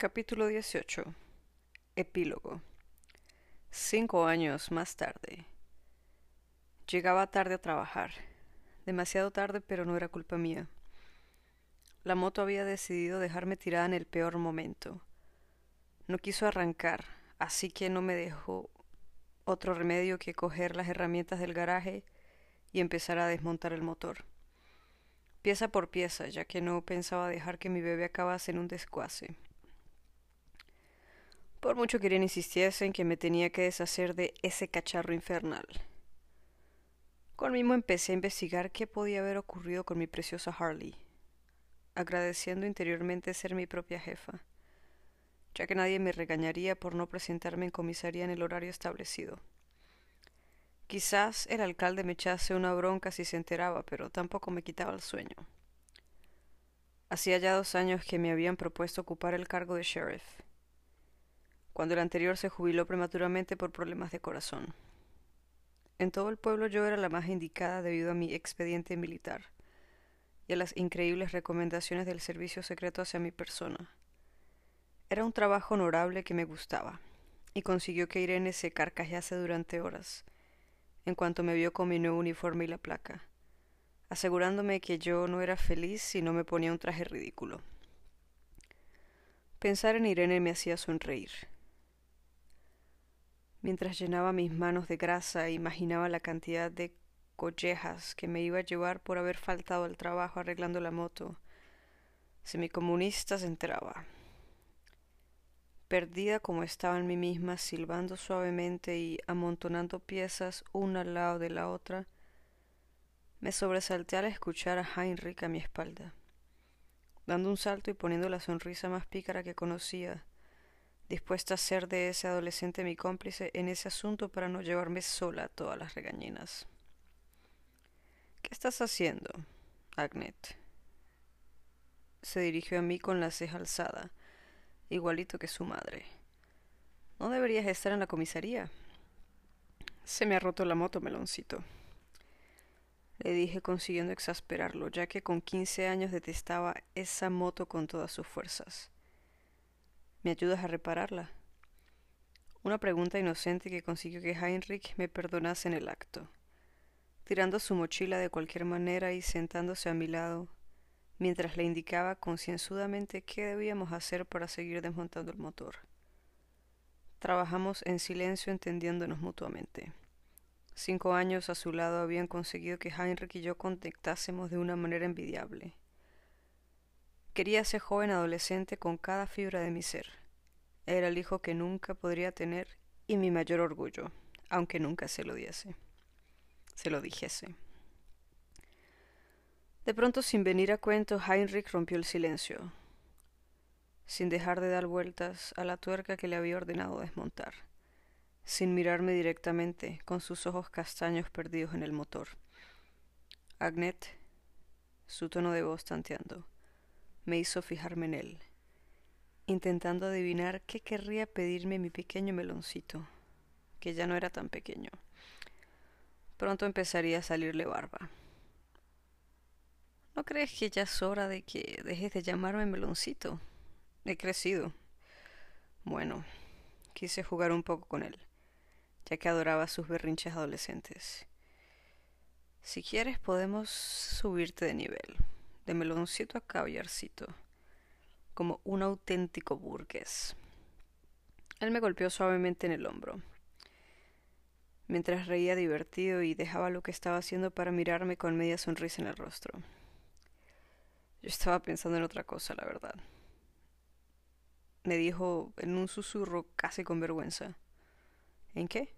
Capítulo 18 Epílogo Cinco años más tarde. Llegaba tarde a trabajar. Demasiado tarde, pero no era culpa mía. La moto había decidido dejarme tirada en el peor momento. No quiso arrancar, así que no me dejó otro remedio que coger las herramientas del garaje y empezar a desmontar el motor. Pieza por pieza, ya que no pensaba dejar que mi bebé acabase en un descuase. Por mucho que Irene insistiese en que me tenía que deshacer de ese cacharro infernal. Con mismo empecé a investigar qué podía haber ocurrido con mi preciosa Harley, agradeciendo interiormente ser mi propia jefa, ya que nadie me regañaría por no presentarme en comisaría en el horario establecido. Quizás el alcalde me echase una bronca si se enteraba, pero tampoco me quitaba el sueño. Hacía ya dos años que me habían propuesto ocupar el cargo de sheriff cuando el anterior se jubiló prematuramente por problemas de corazón. En todo el pueblo yo era la más indicada debido a mi expediente militar y a las increíbles recomendaciones del servicio secreto hacia mi persona. Era un trabajo honorable que me gustaba, y consiguió que Irene se carcajease durante horas, en cuanto me vio con mi nuevo uniforme y la placa, asegurándome que yo no era feliz si no me ponía un traje ridículo. Pensar en Irene me hacía sonreír. Mientras llenaba mis manos de grasa e imaginaba la cantidad de collejas que me iba a llevar por haber faltado al trabajo arreglando la moto, semicomunista se enteraba. Perdida como estaba en mí misma, silbando suavemente y amontonando piezas una al lado de la otra, me sobresalté al escuchar a Heinrich a mi espalda, dando un salto y poniendo la sonrisa más pícara que conocía, dispuesta a ser de ese adolescente mi cómplice en ese asunto para no llevarme sola todas las regañinas. ¿Qué estás haciendo, Agnet? Se dirigió a mí con la ceja alzada, igualito que su madre. ¿No deberías estar en la comisaría? Se me ha roto la moto, meloncito. Le dije consiguiendo exasperarlo, ya que con quince años detestaba esa moto con todas sus fuerzas. ¿Me ayudas a repararla? Una pregunta inocente que consiguió que Heinrich me perdonase en el acto. Tirando su mochila de cualquier manera y sentándose a mi lado, mientras le indicaba concienzudamente qué debíamos hacer para seguir desmontando el motor. Trabajamos en silencio entendiéndonos mutuamente. Cinco años a su lado habían conseguido que Heinrich y yo conectásemos de una manera envidiable. Quería ser joven adolescente con cada fibra de mi ser. Era el hijo que nunca podría tener y mi mayor orgullo, aunque nunca se lo diese. Se lo dijese. De pronto, sin venir a cuento, Heinrich rompió el silencio, sin dejar de dar vueltas a la tuerca que le había ordenado desmontar, sin mirarme directamente, con sus ojos castaños perdidos en el motor. Agnet, su tono de voz tanteando me hizo fijarme en él, intentando adivinar qué querría pedirme mi pequeño meloncito, que ya no era tan pequeño. Pronto empezaría a salirle barba. ¿No crees que ya es hora de que dejes de llamarme meloncito? He crecido. Bueno, quise jugar un poco con él, ya que adoraba sus berrinches adolescentes. Si quieres podemos subirte de nivel de meloncito a caballarcito, como un auténtico burgués. Él me golpeó suavemente en el hombro, mientras reía divertido y dejaba lo que estaba haciendo para mirarme con media sonrisa en el rostro. Yo estaba pensando en otra cosa, la verdad. Me dijo en un susurro casi con vergüenza. ¿En qué?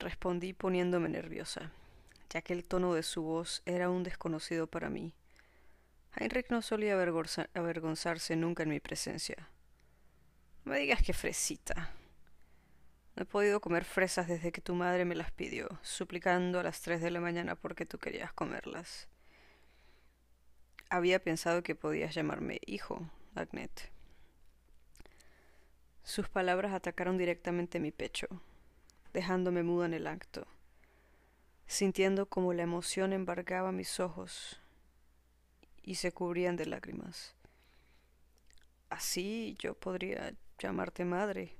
Respondí poniéndome nerviosa ya que el tono de su voz era un desconocido para mí. Heinrich no solía avergonzarse nunca en mi presencia. No me digas que fresita. No he podido comer fresas desde que tu madre me las pidió, suplicando a las tres de la mañana porque tú querías comerlas. Había pensado que podías llamarme hijo, Agnet. Sus palabras atacaron directamente mi pecho, dejándome muda en el acto sintiendo como la emoción embargaba mis ojos y se cubrían de lágrimas. Así yo podría llamarte madre.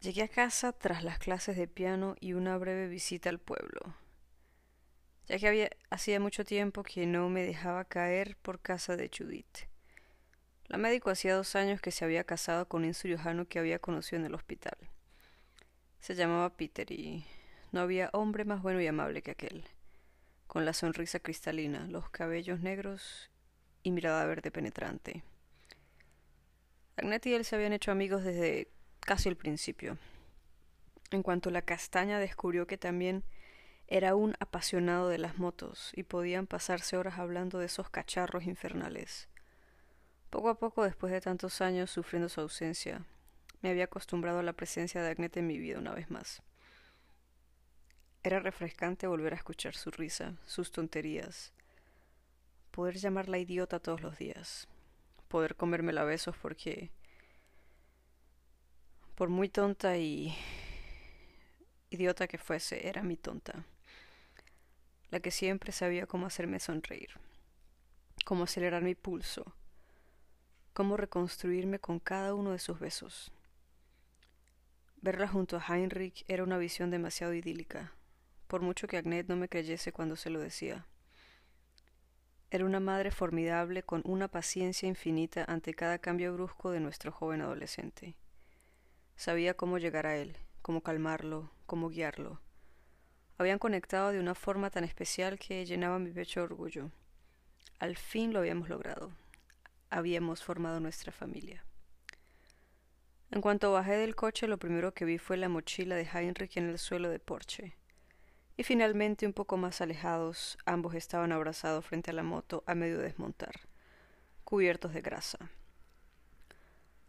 Llegué a casa tras las clases de piano y una breve visita al pueblo, ya que había, hacía mucho tiempo que no me dejaba caer por casa de Judith. La médico hacía dos años que se había casado con un cirujano que había conocido en el hospital. Se llamaba Peter y no había hombre más bueno y amable que aquel, con la sonrisa cristalina, los cabellos negros y mirada verde penetrante. Agnet y él se habían hecho amigos desde casi el principio. En cuanto la castaña descubrió que también era un apasionado de las motos y podían pasarse horas hablando de esos cacharros infernales. Poco a poco, después de tantos años sufriendo su ausencia, me había acostumbrado a la presencia de Agnet en mi vida una vez más. Era refrescante volver a escuchar su risa, sus tonterías, poder llamarla idiota todos los días, poder comérmela a besos porque por muy tonta y idiota que fuese, era mi tonta, la que siempre sabía cómo hacerme sonreír, cómo acelerar mi pulso, cómo reconstruirme con cada uno de sus besos. Verla junto a Heinrich era una visión demasiado idílica, por mucho que Agnet no me creyese cuando se lo decía. Era una madre formidable con una paciencia infinita ante cada cambio brusco de nuestro joven adolescente. Sabía cómo llegar a él, cómo calmarlo, cómo guiarlo. Habían conectado de una forma tan especial que llenaba mi pecho de orgullo. Al fin lo habíamos logrado. Habíamos formado nuestra familia. En cuanto bajé del coche, lo primero que vi fue la mochila de Heinrich en el suelo de porche. Y finalmente, un poco más alejados, ambos estaban abrazados frente a la moto a medio desmontar, cubiertos de grasa.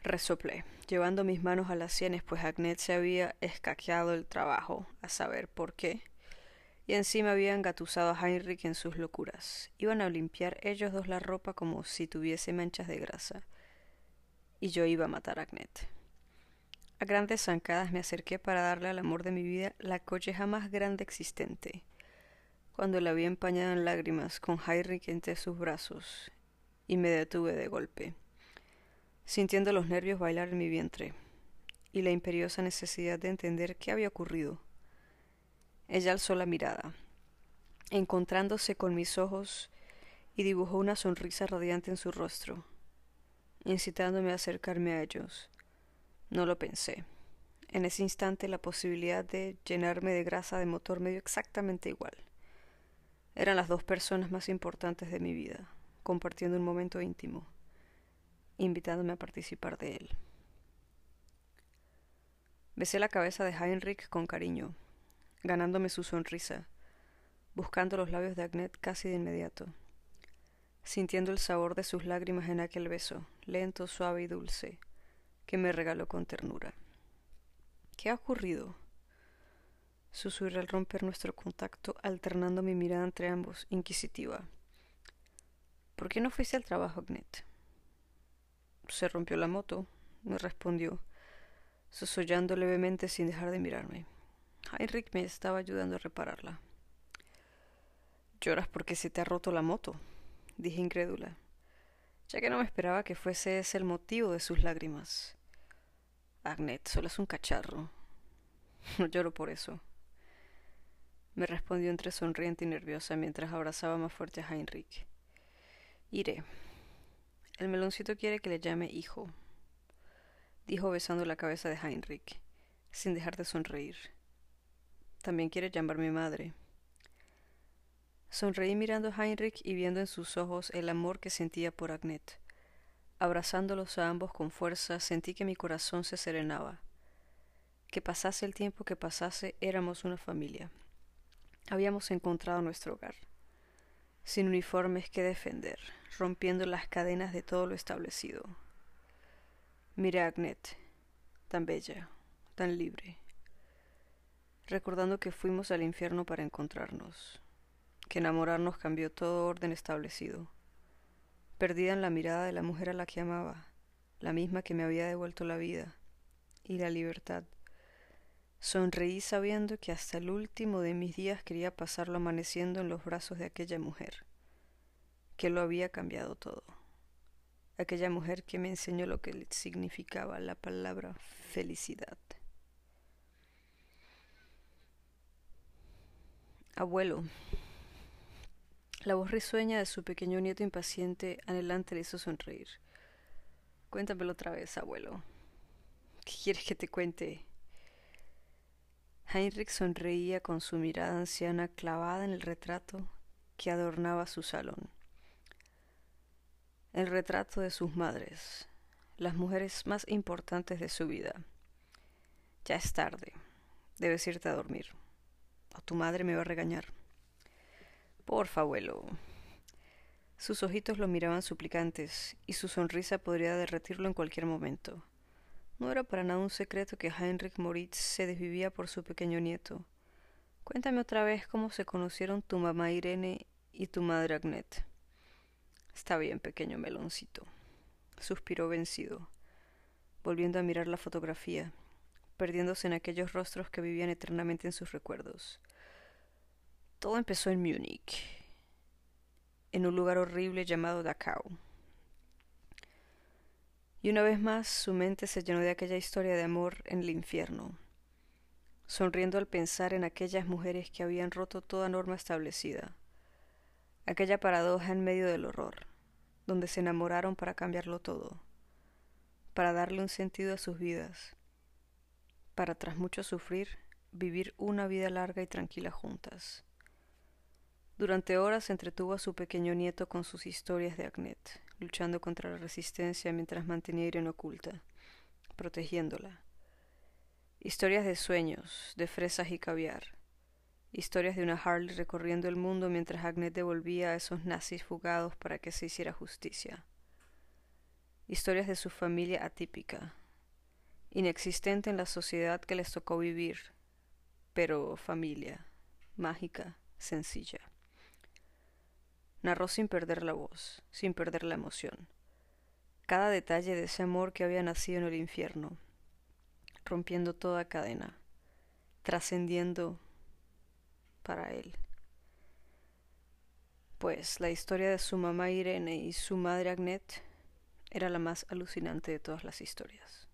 Resoplé, llevando mis manos a las sienes, pues Agnet se había escaqueado el trabajo, a saber por qué, y encima habían gatusado a Heinrich en sus locuras. Iban a limpiar ellos dos la ropa como si tuviese manchas de grasa, y yo iba a matar a Agnet. A grandes zancadas me acerqué para darle al amor de mi vida la colleja más grande existente. Cuando la vi empañada en lágrimas, con Heinrich entre sus brazos, y me detuve de golpe sintiendo los nervios bailar en mi vientre y la imperiosa necesidad de entender qué había ocurrido. Ella alzó la mirada, encontrándose con mis ojos, y dibujó una sonrisa radiante en su rostro, incitándome a acercarme a ellos. No lo pensé. En ese instante la posibilidad de llenarme de grasa de motor me dio exactamente igual. Eran las dos personas más importantes de mi vida, compartiendo un momento íntimo invitándome a participar de él. Besé la cabeza de Heinrich con cariño, ganándome su sonrisa, buscando los labios de Agnet casi de inmediato, sintiendo el sabor de sus lágrimas en aquel beso, lento, suave y dulce, que me regaló con ternura. ¿Qué ha ocurrido? Susurré al romper nuestro contacto, alternando mi mirada entre ambos, inquisitiva. ¿Por qué no fuiste al trabajo, Agnet? Se rompió la moto, me respondió, sosollando levemente sin dejar de mirarme. Heinrich me estaba ayudando a repararla. Lloras porque se te ha roto la moto, dije incrédula, ya que no me esperaba que fuese ese el motivo de sus lágrimas. Agnet, solo es un cacharro. No lloro por eso. Me respondió entre sonriente y nerviosa mientras abrazaba más fuerte a Heinrich. Iré, el meloncito quiere que le llame hijo, dijo besando la cabeza de Heinrich, sin dejar de sonreír. También quiere llamarme madre. Sonreí mirando a Heinrich y viendo en sus ojos el amor que sentía por Agnet. Abrazándolos a ambos con fuerza, sentí que mi corazón se serenaba. Que pasase el tiempo que pasase, éramos una familia. Habíamos encontrado nuestro hogar sin uniformes que defender, rompiendo las cadenas de todo lo establecido. Miré a Agnet, tan bella, tan libre, recordando que fuimos al infierno para encontrarnos, que enamorarnos cambió todo orden establecido, perdida en la mirada de la mujer a la que amaba, la misma que me había devuelto la vida y la libertad Sonreí sabiendo que hasta el último de mis días quería pasarlo amaneciendo en los brazos de aquella mujer, que lo había cambiado todo. aquella mujer que me enseñó lo que significaba la palabra felicidad. Abuelo. La voz risueña de su pequeño nieto impaciente, anhelante, le hizo sonreír. Cuéntamelo otra vez, abuelo. ¿Qué quieres que te cuente? Heinrich sonreía con su mirada anciana clavada en el retrato que adornaba su salón. El retrato de sus madres, las mujeres más importantes de su vida. Ya es tarde. Debes irte a dormir o tu madre me va a regañar. Porfa, abuelo. Sus ojitos lo miraban suplicantes, y su sonrisa podría derretirlo en cualquier momento. No era para nada un secreto que Heinrich Moritz se desvivía por su pequeño nieto. Cuéntame otra vez cómo se conocieron tu mamá Irene y tu madre Agnet. Está bien, pequeño meloncito. Suspiró vencido, volviendo a mirar la fotografía perdiéndose en aquellos rostros que vivían eternamente en sus recuerdos. Todo empezó en Múnich, en un lugar horrible llamado Dachau. Y una vez más su mente se llenó de aquella historia de amor en el infierno, sonriendo al pensar en aquellas mujeres que habían roto toda norma establecida, aquella paradoja en medio del horror, donde se enamoraron para cambiarlo todo, para darle un sentido a sus vidas, para tras mucho sufrir, vivir una vida larga y tranquila juntas. Durante horas entretuvo a su pequeño nieto con sus historias de Agnet, luchando contra la resistencia mientras mantenía a Irene oculta, protegiéndola. Historias de sueños, de fresas y caviar. Historias de una Harley recorriendo el mundo mientras Agnet devolvía a esos nazis fugados para que se hiciera justicia. Historias de su familia atípica, inexistente en la sociedad que les tocó vivir, pero familia, mágica, sencilla. Narró sin perder la voz, sin perder la emoción, cada detalle de ese amor que había nacido en el infierno, rompiendo toda cadena, trascendiendo para él. Pues la historia de su mamá Irene y su madre Agnet era la más alucinante de todas las historias.